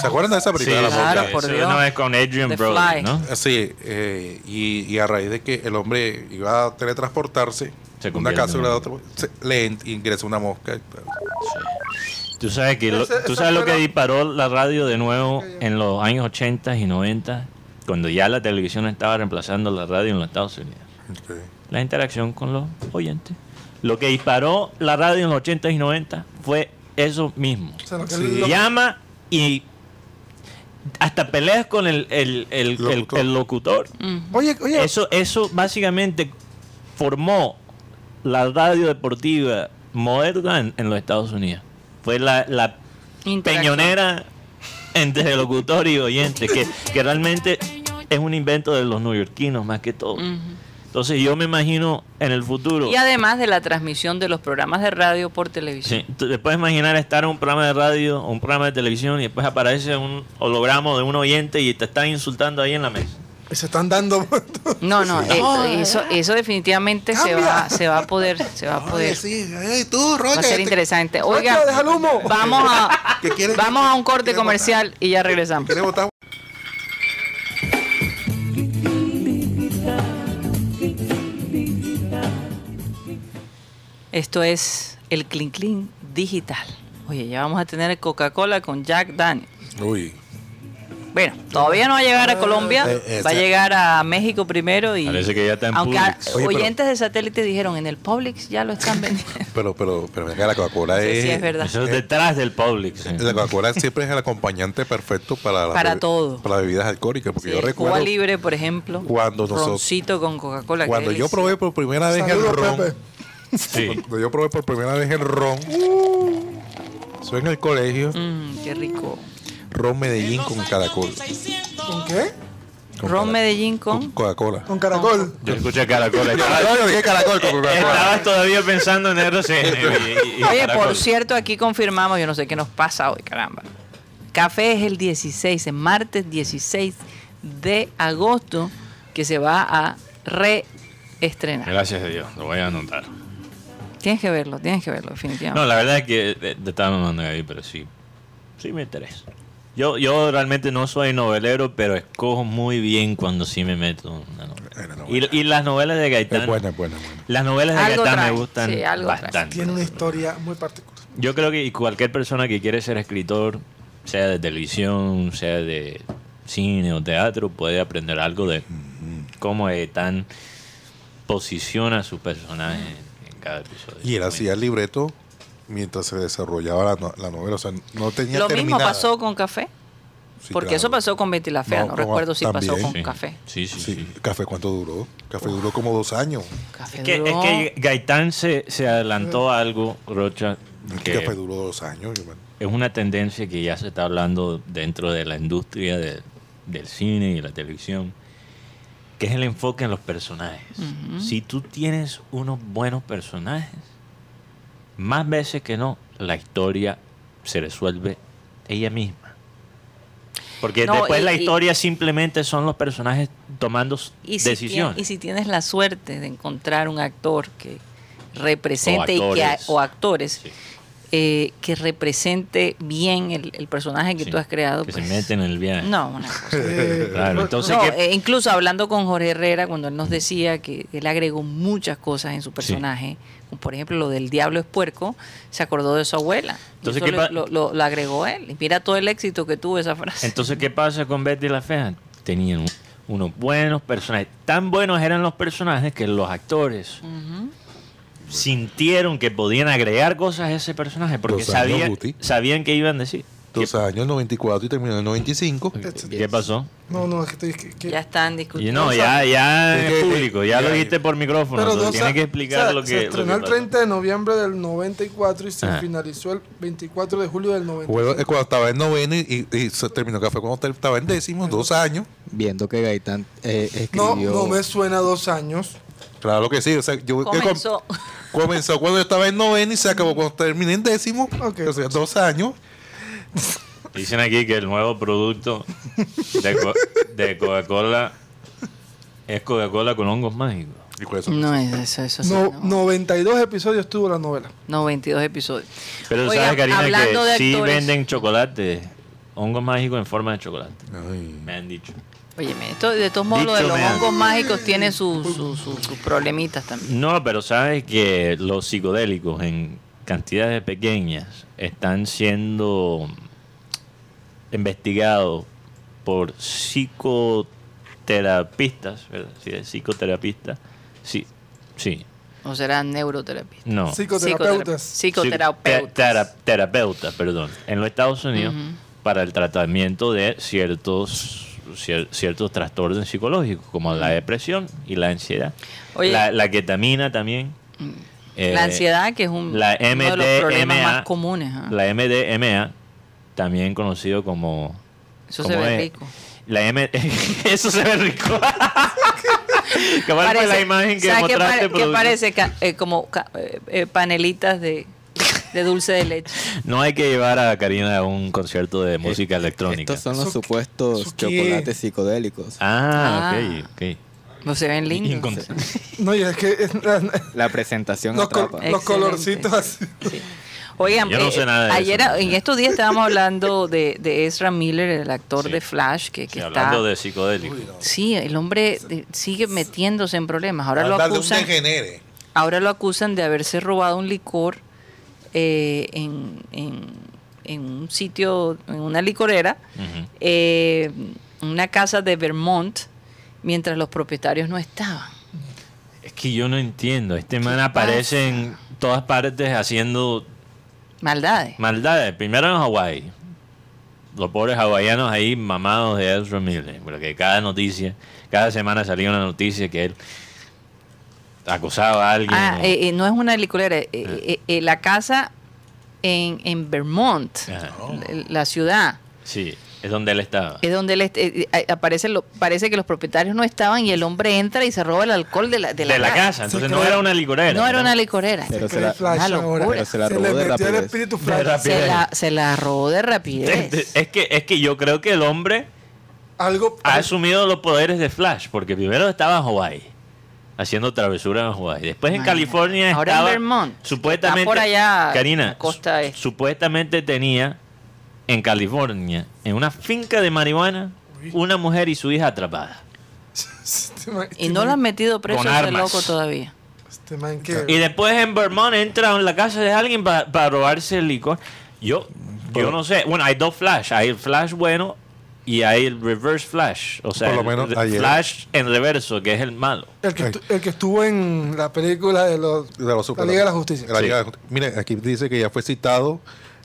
¿Se acuerdan de esa Sí, película de la Claro, mosca? por Dios. una vez con Adrian The Brody, Fly. ¿no? Sí, eh, y, y a raíz de que el hombre iba a teletransportarse, Se una cápsula de otro, se- le ingresa una mosca. y tal. Tú sabes, que lo, tú sabes lo que la- disparó la radio de nuevo en los años 80 y 90, cuando ya la televisión estaba reemplazando la radio en los Estados Unidos. La interacción con los oyentes. Lo que disparó la radio en los 80 y 90 fue eso mismo. O sea, lo que- Sí. lo- Llama y hasta peleas con el, el- el- el- Locutor. el locutor. Oye, oye, Eso, eso básicamente formó la radio deportiva moderna en, en los Estados Unidos. Fue la, la peñonera entre locutor y oyente, que, que realmente es un invento de los neoyorquinos más que todo. Entonces yo me imagino en el futuro... Y además de la transmisión de los programas de radio por televisión. Sí, tú te puedes imaginar estar en un programa de radio o un programa de televisión y después aparece un holograma de un oyente y te están insultando ahí en la mesa. se están dando. No, no, eh, eso, eso definitivamente se va, se va a poder, se va a poder. sí, ey, tú, Va Rocha, a ser interesante. Oiga, vamos a, vamos un corte comercial y ya regresamos. Esto es el Clean Clean Digital. Oye, ya vamos a tener Coca-Cola con Jack Daniel. Uy, Bueno, todavía no va a llegar a Colombia, Eh, eh, va a sea- llegar a México primero y Parece que ya está en aunque Publix. a- Oye, pero- oyentes de satélite dijeron en el Publix ya lo están vendiendo. pero, pero, pero la Coca-Cola es. si es verdad. Eso es detrás del Publix. sí. La Coca-Cola siempre es el acompañante perfecto para, Para todo. Para las bebidas alcohólicas. Porque Sí, yo Cuba recuerdo. Libre, por ejemplo, cuando nosotros- roncito con Coca-Cola. Cuando yo probé por primera vez el ron. Pepe. Sí. Cuando yo probé por primera vez el ron. Soy en el colegio. Mm, qué rico. Ron Medellín con caracol. ¿Con qué? Con Ron cara- Medellín con. Coca-Cola. Con caracol. Yo escuché Caracol. Estaba- yo dije caracol con Coca-Cola. Estabas todavía pensando en RCN. y- y- y Oye, Caracol. por cierto, aquí confirmamos, yo no sé qué nos pasa hoy, caramba. Café es el 16, el martes 16 de agosto, que se va a reestrenar. Gracias a Dios, lo voy a anotar. Tienes que verlo, tienes que verlo, definitivamente. No, la verdad es que te estaba mandando ahí, pero sí. Sí me interesa. Yo, yo realmente no soy novelero, pero escojo muy bien cuando sí me meto en una novela. En la novela. Y, y las novelas de Gaitán. Es buena, es buena, es buena. Las novelas de Algo Gaitán trae, me gustan sí, trae. bastante. Tiene una historia muy particular. Yo creo que cualquier persona que quiere ser escritor, sea de televisión, sea de cine o teatro, puede aprender algo de cómo Gaitán posiciona a su personaje cada episodio. Y él hacía el libreto mientras se desarrollaba la, no- la novela. O sea, no tenía Lo mismo pasó con Café, Sí, porque claro. eso pasó con Betty la Fea, no, No, recuerdo si pasó con Sí. Café. Sí, sí, Sí, sí. ¿Café cuánto duró? Café duró como dos años. Café Es que, es duró- que Gaitán se, se adelantó a algo, Rocha, que Café duró dos años. es una tendencia que ya se está hablando dentro de la industria de- del cine y la televisión, que es el enfoque en los personajes. Si tú tienes unos buenos personajes, más veces que no, la historia se resuelve ella misma. Porque No, después y- la y- historia simplemente son los personajes tomando Y si, decisiones. tien- y si tienes la suerte de encontrar un actor que represente y que, actores. o actores Sí. Eh, que represente bien el, el personaje que Sí, tú has creado, que pues, se meten en el viaje. No, una cosa. Claro, entonces No, ¿qué- eh, incluso hablando con Jorge Herrera, cuando él nos decía que él agregó muchas cosas en su personaje, como por ejemplo lo del diablo es puerco, se acordó de su abuela. Entonces, ¿qué lo, agregó él. Y mira todo el éxito que tuvo esa frase. Entonces, ¿qué pasa con Betty la Fea? Tenían un- unos buenos personajes. Tan buenos eran los personajes que los actores. Sintieron que podían agregar cosas a ese personaje porque años sabían, Guti. sabían que iban a decir. Dos años, el 94 y terminó en el 95. ¿Qué pasó? No, no, es que, te- que- que- Ya están Y discutiendo. no, ya, ya Es público, ya lo dijiste por micrófono. Pero tienes a- que explicar o sea, lo que. Se estrenó el pasó. 30 de noviembre del 94 y se Ajá. finalizó el 24 de julio del Fue 95. cuando estaba en noveno y, y- y se terminó que fue cuando estaba en décimo, dos años. Viendo que Gaitán eh, No, escribió... no me suena dos años. Claro que sí. O sea, yo, yo com- Comenzó. comenzó cuando yo estaba en noveno y se acabó cuando terminé en décimo. Ok. O sea, dos años. Dicen aquí que el nuevo producto de, Co- de Coca-Cola es Coca-Cola con hongos mágicos. No es eso, eso sí, No, no. 92 episodios tuvo la novela. 92 episodios. Pero Oigan, sabes, Karina, que sí actores- venden chocolate, hongos mágicos en forma de chocolate. Ay. Me han dicho. Óyeme, esto, de todos modos, lo de los hongos mágicos tiene sus su, problemitas también. No, pero sabes que los psicodélicos en cantidades pequeñas están siendo investigados por psicoterapistas, ¿verdad? Sí, psicoterapistas. Sí, sí. O serán neuroterapeutas. No. Psicoterapeutas. Psicoterapeutas. Te- tera- terapeutas, perdón, en los Estados Unidos para el tratamiento de ciertos cier- ciertos trastornos psicológicos como la depresión y la ansiedad. Oye. la, la ketamina también. eh, la ansiedad, que es un, la uno de los problemas MDMA, más comunes. ¿ah? La MDMA, también conocido como... Eso se ¿cómo ve es? rico. La M Eso se ve rico. ¿Cuál fue la imagen que ¿sabes qué mostraste? qué productor? parece? Eh, como eh, eh, panelitas de, de dulce de leche. No hay que llevar a Karina a un concierto de música Eh, electrónica. Estos son los ¿Eso- supuestos chocolates psicodélicos. Ah, Ah. ok, ok. No se ven lindos. Incon- No, y es que es- La presentación los, col- atrapa. los colorcitos así. Sí. Oigan, Yo no eh, sé nada de ayer, eso. en estos días estábamos hablando de, de Ezra Miller, el actor Sí. de Flash, que, que Sí, está... hablando de psicodélico. Sí, el hombre eh, sigue metiéndose en problemas. Ahora lo Hablar de un acusan, ahora lo acusan de haberse robado un licor eh, en, en- en un sitio, en una licorera, eh, una casa de Vermont, mientras los propietarios no estaban. Es que yo no entiendo. Este man ¿Qué aparece en todas partes haciendo Maldades. maldades. Primero en Hawái. Los pobres hawaianos ahí mamados de Ezra Miller. Porque cada noticia, cada semana salía una noticia que él acusaba a alguien. Ah, o- eh, eh, no es una licorera. eh, eh, eh, la casa en, en Vermont, Ajá. la, la ciudad, Sí, es donde él estaba. es donde él aparece lo, parece que los propietarios no estaban y el hombre entra y se roba el alcohol de la, de la, de la casa. Entonces no era una licorera. No era una licorera. Pero Se se la- Flash una ahora. locura. Pero se la Se robó de el rapidez. espíritu De Flash. rapidez. Se la, se la robó de De- rapidez. de- Es que, es que yo creo que el hombre Algo. ha asumido los poderes de Flash, porque primero estaba en Hawái, haciendo travesuras en Hawái. Después en Imagínate. California Ahora en estaba, Vermont. supuestamente, Está por allá, Karina, la costa este. supuestamente tenía en California, en una finca de marihuana, una mujer y su hija atrapada. Este man- Y no lo han metido preso Con a ese armas. loco todavía. Este man que. Y después en Vermont entra en la casa de alguien para robarse el licor. Yo, yo no sé. Bueno, hay dos Flash. Hay el Flash bueno y hay el Reverse Flash. O sea, Por lo el menos ayer. Flash en reverso, que es el malo. El que, estu- el que estuvo en la película de los. de los la Liga de la Justicia. la Sí. Liga de la. Mire, aquí dice que ya fue citado.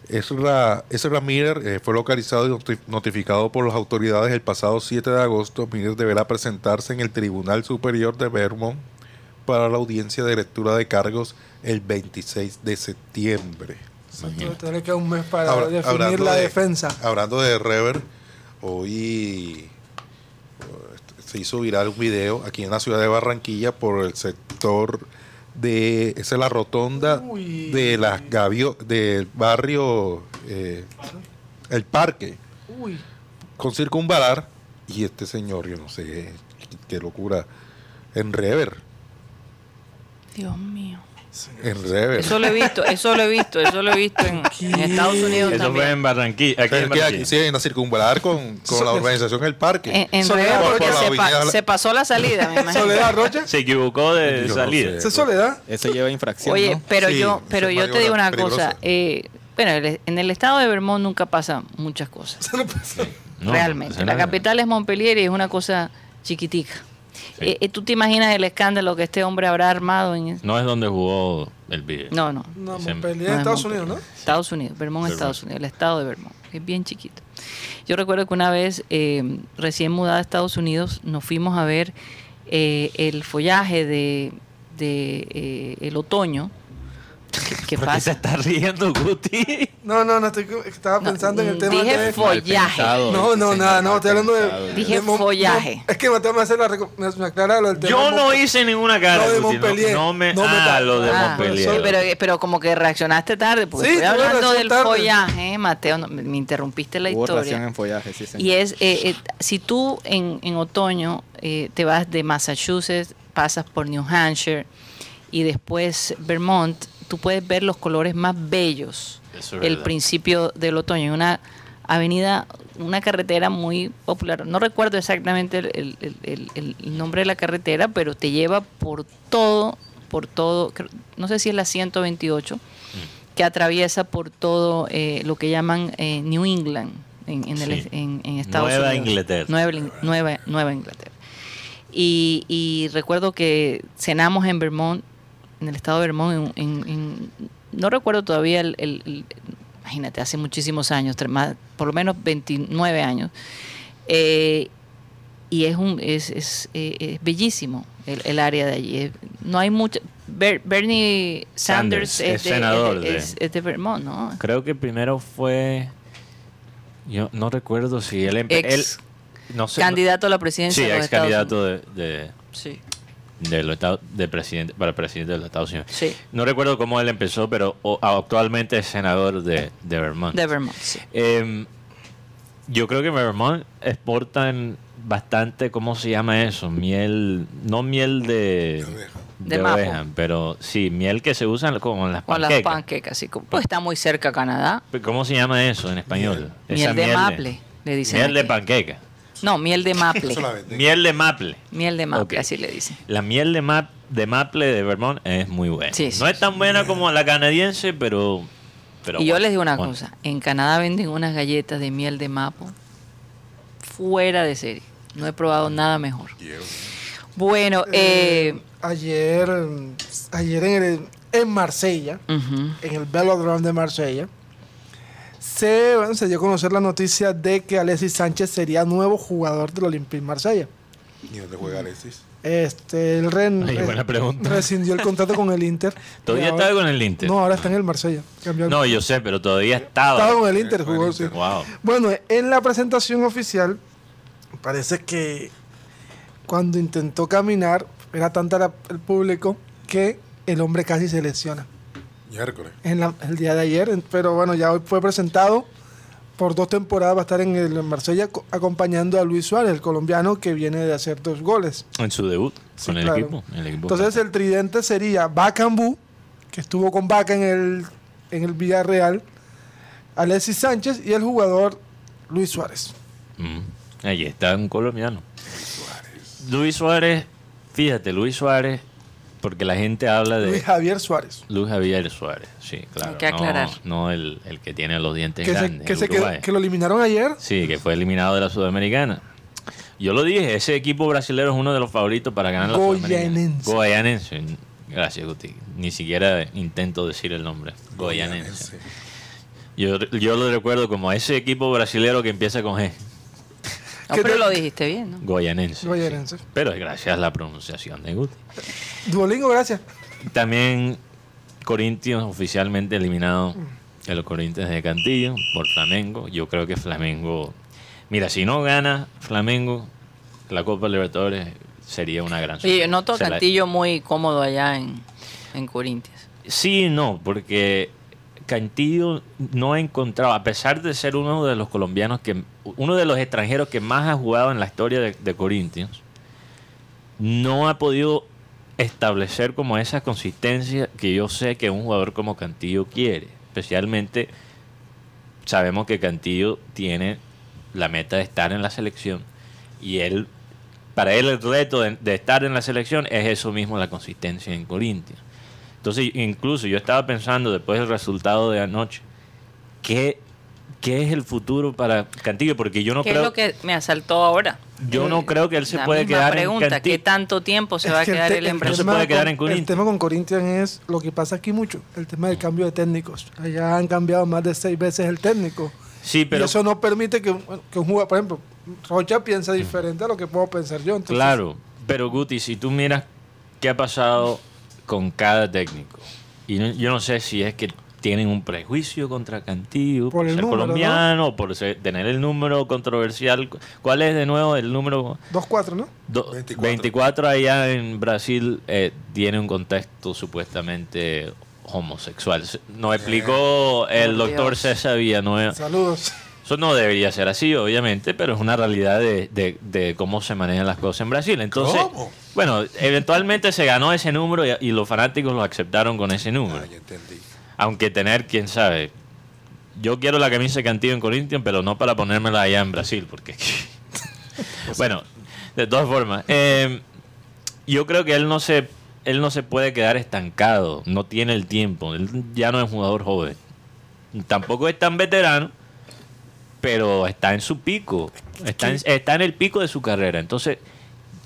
Ezra, Ezra Miller eh, fue localizado y noti- notificado por las autoridades el pasado 7 de agosto. Miller deberá presentarse en el Tribunal Superior de Vermont para la audiencia de lectura de cargos el 26 de septiembre. Le queda un mes para Habla- definir la de- defensa. Hablando de Rever, hoy se hizo viral un video aquí en la ciudad de Barranquilla por el sector de esa es la rotonda Uy. de las Gavio del barrio eh, el parque Uy. con circunvalar y este señor yo no sé qué, qué locura en Rever Dios mío. En Rever Eso lo he visto, eso lo he visto, eso lo he visto en, en Estados Unidos Eso fue también. en Barranquilla. Aquí en Barranquilla. sí, en la circunvalar con, con la So- organización El Parque. En, en Soledad por la se, pa- avenida- se pasó la salida, me imagino. Soledad Rocha. Se equivocó de Yo no salida. sé. ¿Esa es Soledad? Eso lleva infracción, Oye, ¿no? pero Sí, yo, pero yo te digo una cosa. eh, bueno, en el estado de Vermont nunca pasan muchas cosas. No, realmente. La capital es Montpellier y es una cosa chiquitica. Sí. Eh, eh, ¿Tú te imaginas el escándalo que este hombre habrá armado en No es donde jugó él vive. No, no. No, No en es Estados. Unidos, ¿no? Estados Unidos, Vermont, Vermont. Estados Unidos, el estado de Vermont. Es bien chiquito. Yo recuerdo que una vez, eh, recién mudada a Estados Unidos, nos fuimos a ver eh, el follaje de, de, eh, el otoño. que- que ¿Por qué se pasa? está riendo, Guti? No, no, no, estoy, estaba No, pensando en el mm, tema dije de... fo- Follaje. No, no, nada, no, estoy hablando de... Dije de follaje. no, es que Mateo me hace la... Me, aclara lo del tema. Yo no hice ninguna cara. Lo de Guti, no- Montpellier. No, me. No me ah, da- lo de Ah, Montpellier. sí, pero, pero como que reaccionaste tarde, porque Sí, estoy hablando del tarde. follaje, Mateo, no, me interrumpiste la Hubo historia. en follaje, sí, señor. Y es, eh, eh, si tú en, en otoño eh, te vas de Massachusetts, pasas por New Hampshire y después Vermont, tú puedes ver los colores más bellos Eso es el verdad. principio del otoño. Una avenida, una carretera muy popular. No recuerdo exactamente el, el- el- el- el nombre de la carretera, pero te lleva por todo, por todo, no sé si es la 128, que atraviesa por todo eh, lo que llaman eh, New England en, en, el- Sí. en- en Estados Nueva Unidos. Inglaterra. Nueva, Nueva, Nueva Inglaterra. Y, y recuerdo que cenamos en Vermont, en el estado de Vermont, en, en- en- no recuerdo todavía el, el- el- imagínate, hace muchísimos años, más- por lo menos 29 años. Eh, y es un es, es, eh, es bellísimo el, el área de allí. No hay mucho. Ber- Bernie Sanders, Sanders, es, es de, senador es de- de- es- es de Vermont, ¿no? Creo que primero fue. Yo no recuerdo si él. Ex él no sé, candidato a la presidencia Sí, ex Estados candidato Unidos. de, de, Sí, de los de presidente, para presidente de los Estados Unidos. sí, No recuerdo cómo él empezó, pero o- actualmente es senador de, de Vermont. de Vermont, sí. Em, yo creo que en Vermont exportan bastante, ¿cómo se llama eso? Miel, no miel de, De de oveja, pero sí, miel que se usa como en las Con las panquecas. panquecas, sí. Pues está muy cerca a Canadá. ¿Cómo se llama eso en español? Esa Miel de maple, le dicen Miel de panqueca. No, miel de maple. Miel de maple. miel de maple, así le dicen. La miel de, map, de maple de Vermont es muy buena. Sí, sí, no es tan buena como la canadiense, pero... pero y yo les digo una bueno. cosa, en Canadá venden unas galletas de miel de mapo fuera de serie. No he probado nada mejor. Bueno, Eh, eh, ayer, ayer en, el, en Marsella, en el Velodrome de Marsella, se, bueno, se dio a conocer la noticia de que Alexis Sánchez sería nuevo jugador del Olympique Marsella. ¿Y dónde juega Alexis? Este, el Ren Ay, re- buena pregunta. rescindió el contrato con el Inter. Todavía ahora- estaba con el Inter. No, ahora está en el Marsella. Cambió el- No, yo sé, pero todavía estaba. estaba con el Inter, el jugó, Inter. sí. Wow. Bueno, en la presentación oficial, parece que cuando intentó caminar, era tanta la- el público que el hombre casi se lesiona. Miércoles. En la- el día de ayer, pero bueno, ya hoy fue presentado. Por dos temporadas va a estar en el Marsella co- acompañando a Luis Suárez, el colombiano que viene de hacer dos goles. En su debut Sí, con el claro. equipo. el equipo Entonces el tridente sería Bacambú, que estuvo con Vaca en el, en el Villarreal, Alexis Sánchez y el jugador Luis Suárez. Mm. Ahí está un colombiano. Luis Suárez, fíjate, Luis Suárez, porque la gente habla de Luis Javier Suárez. Luis Javier Suárez, sí, claro. Hay que no- aclarar. No, el, el que tiene los dientes Que, se, grandes. que, el se quedó- que lo eliminaron ayer. Sí, que fue eliminado de la Sudamericana. Yo lo dije, ese equipo brasileño es uno de los favoritos para ganar la Sudamericana. Goyanense. Goyanense. Gracias, Guti. Ni siquiera intento decir el nombre. Goyanense. Yo, yo lo recuerdo como ese equipo brasilero que empieza con G. No, ¿Qué pero te- lo dijiste bien, ¿no? Goyanense. Goyanense. sí. Pero es gracias a la pronunciación de Guti. Duolingo, gracias. También Corinthians oficialmente eliminado de los Corinthians de Cantillo por Flamengo. Yo creo que Flamengo. Mira, si no gana Flamengo la Copa Libertadores sería una gran Oye, yo noto la- Cantillo muy cómodo allá en, en Corintias. Sí y no, porque Cantillo no ha encontrado, a pesar de ser uno de los colombianos que, uno de los extranjeros que más ha jugado en la historia de, Corinthians, no ha podido establecer como esa consistencia que yo sé que un jugador como Cantillo quiere. Especialmente sabemos que Cantillo tiene la meta de estar en la selección y él, para él el reto de, de estar en la selección es eso mismo, la consistencia en Corinthians. Entonces, incluso yo estaba pensando después del resultado de anoche, ¿qué ¿qué es el futuro para Cantillo? Porque yo no ¿Qué es creo lo que me asaltó ahora? Yo no creo que él se la puede misma quedar en pregunta, Cantillo. ¿qué tanto tiempo se Es va a que el quedar en el No se puede quedar en Corinthians. El tema con Corinthians es lo que pasa aquí mucho, el tema del cambio de técnicos. Allá han cambiado más de seis veces el técnico. Sí, pero y eso no permite que, un- que un jugador, por ejemplo, Rocha piensa diferente a lo que puedo pensar yo. entonces- Claro, pero Guti, si tú miras qué ha pasado con cada técnico, y no- yo no sé si es que tienen un prejuicio contra Cantillo por, Por el ser número, colombiano, por ser- tener el número controversial. ¿Cuál es de nuevo el número? 2-4, ¿no? Do- 24. 24. allá en Brasil eh, tiene un contexto supuestamente homosexual. Se- Nos explicó el doctor Dios. César Villanueva. Saludos. Eso no debería ser así, obviamente, pero es una realidad de, de- de cómo se manejan las cosas en Brasil. Entonces, ¿Cómo? bueno, eventualmente se ganó ese número y, y los fanáticos lo aceptaron con ese número. Ah, ya entendí. Aunque tener, quién sabe. Yo quiero la camisa de Cantillo en Corinthians, pero no para ponérmela allá en Brasil, porque. bueno, de todas formas. eh, yo creo que él no se. Él no se puede quedar estancado, no tiene el tiempo. Él ya no es un jugador joven. Tampoco es tan veterano, pero está en su pico. Está en, está en el pico de su carrera. Entonces,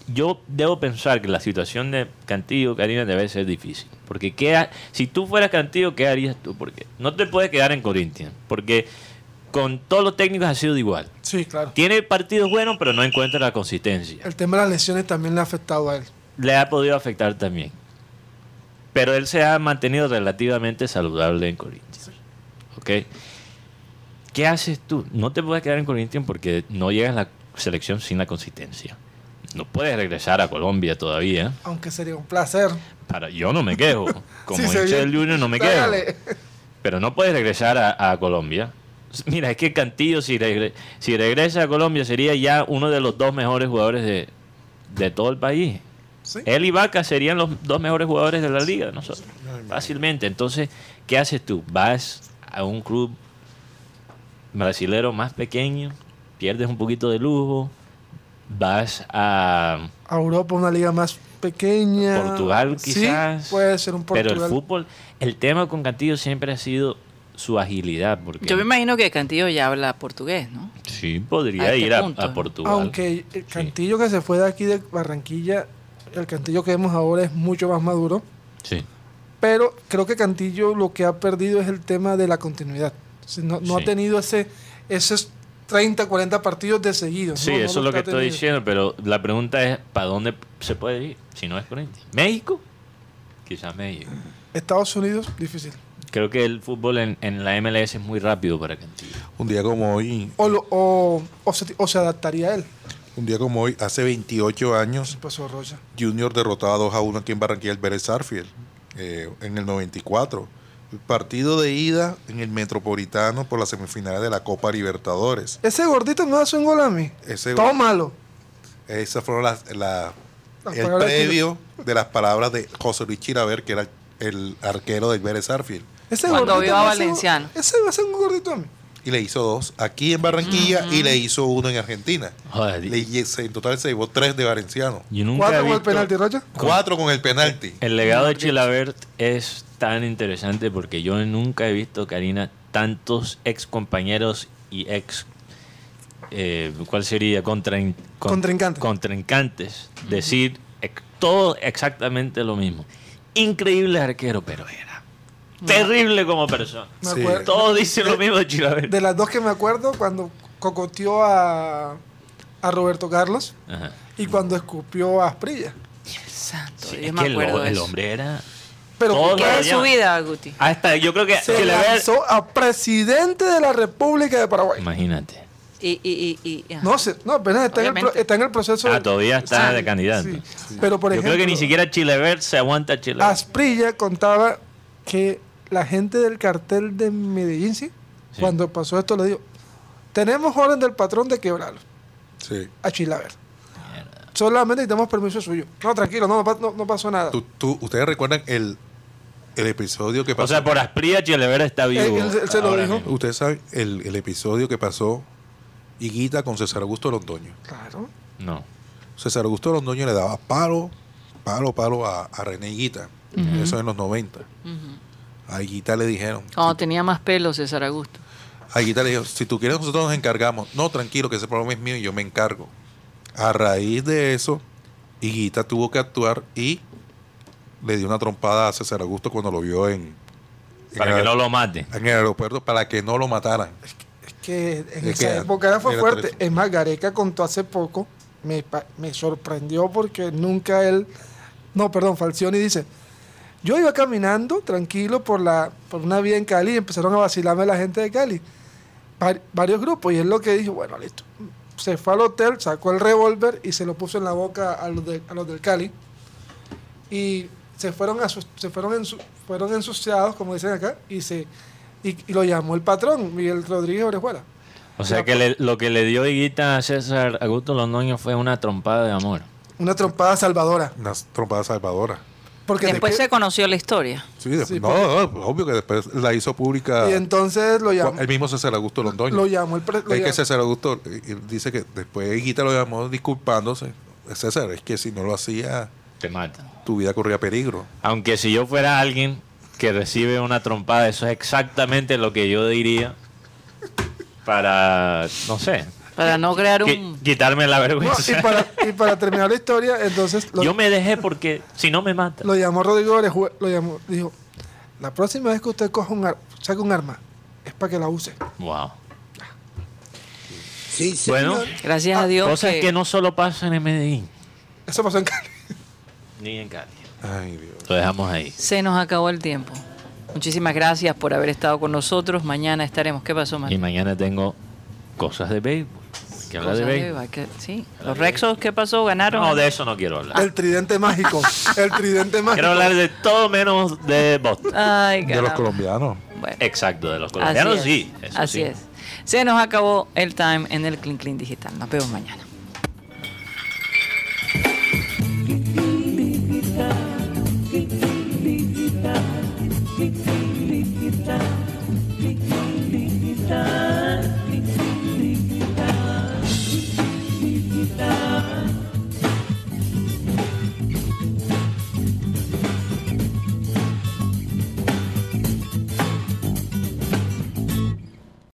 yo debo pensar que la situación de Cantillo, Karina, debe ser difícil. Porque ¿qué ha- si tú fueras Cantillo, ¿qué harías tú? Porque no te puedes quedar en Corinthians. Porque con todos los técnicos ha sido igual. Sí, claro. Tiene partidos buenos, pero no encuentra la consistencia. El tema de las lesiones también le ha afectado a él. Le ha podido afectar también. Pero él se ha mantenido relativamente saludable en Corinthians. ¿Ok? ¿Qué haces tú? No te puedes quedar en Corinthians porque no llegas a la selección sin la consistencia. No puedes regresar a Colombia todavía. Aunque sería un placer. Para, yo no me quejo. Como hincha del Junior no me quejo. Pero no puedes regresar a, a Colombia. Mira, es que Cantillo, si, regre- si regresa a Colombia, sería ya uno de los dos mejores jugadores de, de todo el país. Sí. Él y Vaca serían los dos mejores jugadores de la liga, nosotros. Fácilmente. Entonces, ¿qué haces tú? Vas a un club brasilero más pequeño, pierdes un poquito de lujo, vas a A Europa, una liga más pequeña. Portugal Sí, quizás. puede ser un Portugal. Pero el fútbol, el tema con Cantillo siempre ha sido su agilidad. Porque Yo me imagino que Cantillo ya habla portugués, ¿no? Sí, A podría este ir a, punto, a ¿no? Portugal. Aunque el Cantillo que se fue de aquí de Barranquilla, el Cantillo que vemos ahora es mucho más maduro. Sí. Pero creo que Cantillo lo que ha perdido es el tema de la continuidad. No, no Sí. ha tenido ese esos 30, 40 partidos de seguido. Sí, No, no eso es lo que estoy diciendo, pero la pregunta es, ¿para dónde se puede ir si no es Corinthians? ¿México? Quizás México. Estados Unidos, difícil. Creo que el fútbol en, en la MLS es muy rápido para Cantillo. Un día como hoy, O, lo- o, o se, o se adaptaría a él. un día como hoy, hace 28 años, Pasó Rocha. Junior derrotaba 2 a 1 aquí en Barranquilla el Vélez Sarfield eh, en el 94. El partido de ida en el Metropolitano por las semifinales de la Copa Libertadores. Ese gordito me hace un gol a mí. Ese- Tómalo. Esas fueron las, la- Las el previo de las palabras de José Luis Chiraver, que era el arquero del Vélez Sarfield. Ese Cuando vio a Valenciano. Ese me hace un gordito a mí. Y le hizo dos aquí en Barranquilla y le hizo uno en Argentina. Joder, Le, se- en total se llevó tres de Valenciano. Cuatro con el penalti, Rocha. Cuatro con el penalti. El legado de Chilabert es tan interesante porque yo nunca he visto, Karina, tantos ex compañeros y ex. eh, ¿Cuál sería? Contrain- con- Contrincantes. Contrincantes. Decir ex- todo exactamente lo mismo. Increíble arquero, pero era terrible como persona. Sí. Todos dicen lo mismo de Chilabert. De las dos que me acuerdo, cuando cocoteó a, a Roberto Carlos Ajá. y cuando escupió a Asprilla. Santo, Sí, es que el, de hombre era. Pero Todo ¿Qué su vida, Guti? Hasta yo creo que se lanzó a presidente de la República de Paraguay. Imagínate. Y, y, y, y-. No sé, no, apenas está, en el, está en el proceso. Ah, todavía está Sí, de candidato. sí. Pero por yo ejemplo, creo que ni siquiera Chilevert se aguanta Chilevert. Asprilla contaba que la gente del cartel de Medellín, sí, Sí. cuando pasó esto, le dijo: Tenemos orden del patrón de quebrarlo Sí. a Chilaver. Solamente necesitamos permiso suyo. No, tranquilo, no, no, no- no pasó nada. Tú- tú- ¿Ustedes recuerdan el, el episodio que pasó? O sea, por Asprilla Chilevert está vivo. Él- él- él se lo dijo. mismo. Ustedes saben el, el episodio que pasó Higuita con César Augusto Londoño. Claro. No. César Augusto Londoño le daba palo, palo, palo a, a René Higuita. Eso en los 90. Ujú. A Higuita le dijeron, Cuando tenía más pelo César Augusto. A Higuita le dijo, si tú quieres nosotros nos encargamos. No, tranquilo, que ese problema es mío y yo me encargo. A raíz de eso, Higuita tuvo que actuar y le dio una trompada a César Augusto cuando lo vio en, en Para el, que no lo mate. en el aeropuerto para que no lo mataran. Es que en Es esa que época era fue era fuerte. Es más, Gareca contó hace poco, me, me sorprendió porque nunca él. No, perdón, Falcioni dice. Yo iba caminando tranquilo por la por una vía en Cali y empezaron a vacilarme la gente de Cali. Var- varios grupos. Y es lo que dijo, bueno, listo. Se fue al hotel, sacó el revólver y se lo puso en la boca a los, de- a los del Cali. Y se fueron, se fueron, ensu- fueron ensuciados, como dicen acá, y, se, y, y lo llamó el patrón, Miguel Rodríguez Orejuela. O sea que le- lo que le dio Higuita a César Augusto Londoño fue una trompada de amor. Una trompada salvadora. Una trompada salvadora. Porque Después se conoció la historia. Sí, no, no, obvio que después la hizo pública y entonces lo llamó, el mismo César Augusto Londoño. lo llamó el pre- lo es que César Augusto dice que después Higuita lo llamó disculpándose. César, es que si no lo hacía, Te matan. tu vida corría peligro. Aunque si yo fuera alguien que recibe una trompada, eso es exactamente lo que yo diría para, no sé, Para no crear qui- un... quitarme la No, vergüenza. y, para, y para terminar la historia, entonces lo, Yo me dejé porque si no me mata. lo llamó Rodrigo Orejuela, lo llamó, dijo, la próxima vez que usted coja un ar- saque un arma, es para que la use. Wow. Sí. Bueno, Gracias a Dios cosas que- que no solo pasan en Medellín, Eso pasó en Cali. Ni en Cali. Ay, Dios. Lo dejamos ahí. se nos acabó el tiempo. Muchísimas gracias por haber estado con nosotros. Mañana estaremos. ¿Qué pasó, Y mañana? tengo cosas de béisbol. Que habla de béisbol. Sí. Los Rexos, ¿qué pasó? ¿Ganaron? No, de eso no quiero hablar. El tridente mágico. El tridente mágico. Quiero hablar de todo menos de Boston. Ay, De los colombianos. Bueno. Exacto, de los colombianos sí. eso Así sí. es. Se nos acabó el time en el Clean Clean Digital. Nos vemos mañana.